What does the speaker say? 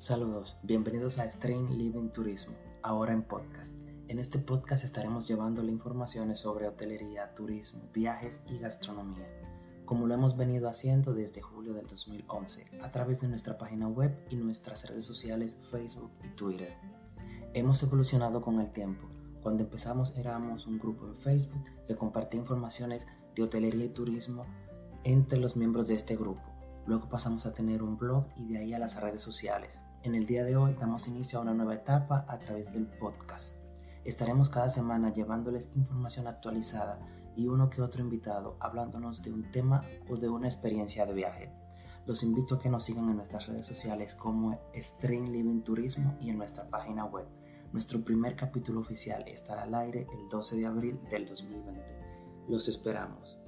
Saludos, bienvenidos a Strain Living Turismo, ahora en podcast. En este podcast estaremos llevándole informaciones sobre hotelería, turismo, viajes y gastronomía, como lo hemos venido haciendo desde julio del 2011 a través de nuestra página web y nuestras redes sociales Facebook y Twitter. Hemos evolucionado con el tiempo. Cuando empezamos éramos un grupo en Facebook que compartía informaciones de hotelería y turismo entre los miembros de este grupo. Luego pasamos a tener un blog y de ahí a las redes sociales. En el día de hoy damos inicio a una nueva etapa a través del podcast. Estaremos cada semana llevándoles información actualizada y uno que otro invitado hablándonos de un tema o de una experiencia de viaje. Los invito a que nos sigan en nuestras redes sociales como Strain Living Turismo y en nuestra página web. Nuestro primer capítulo oficial estará al aire el 12 de abril del 2020. Los esperamos.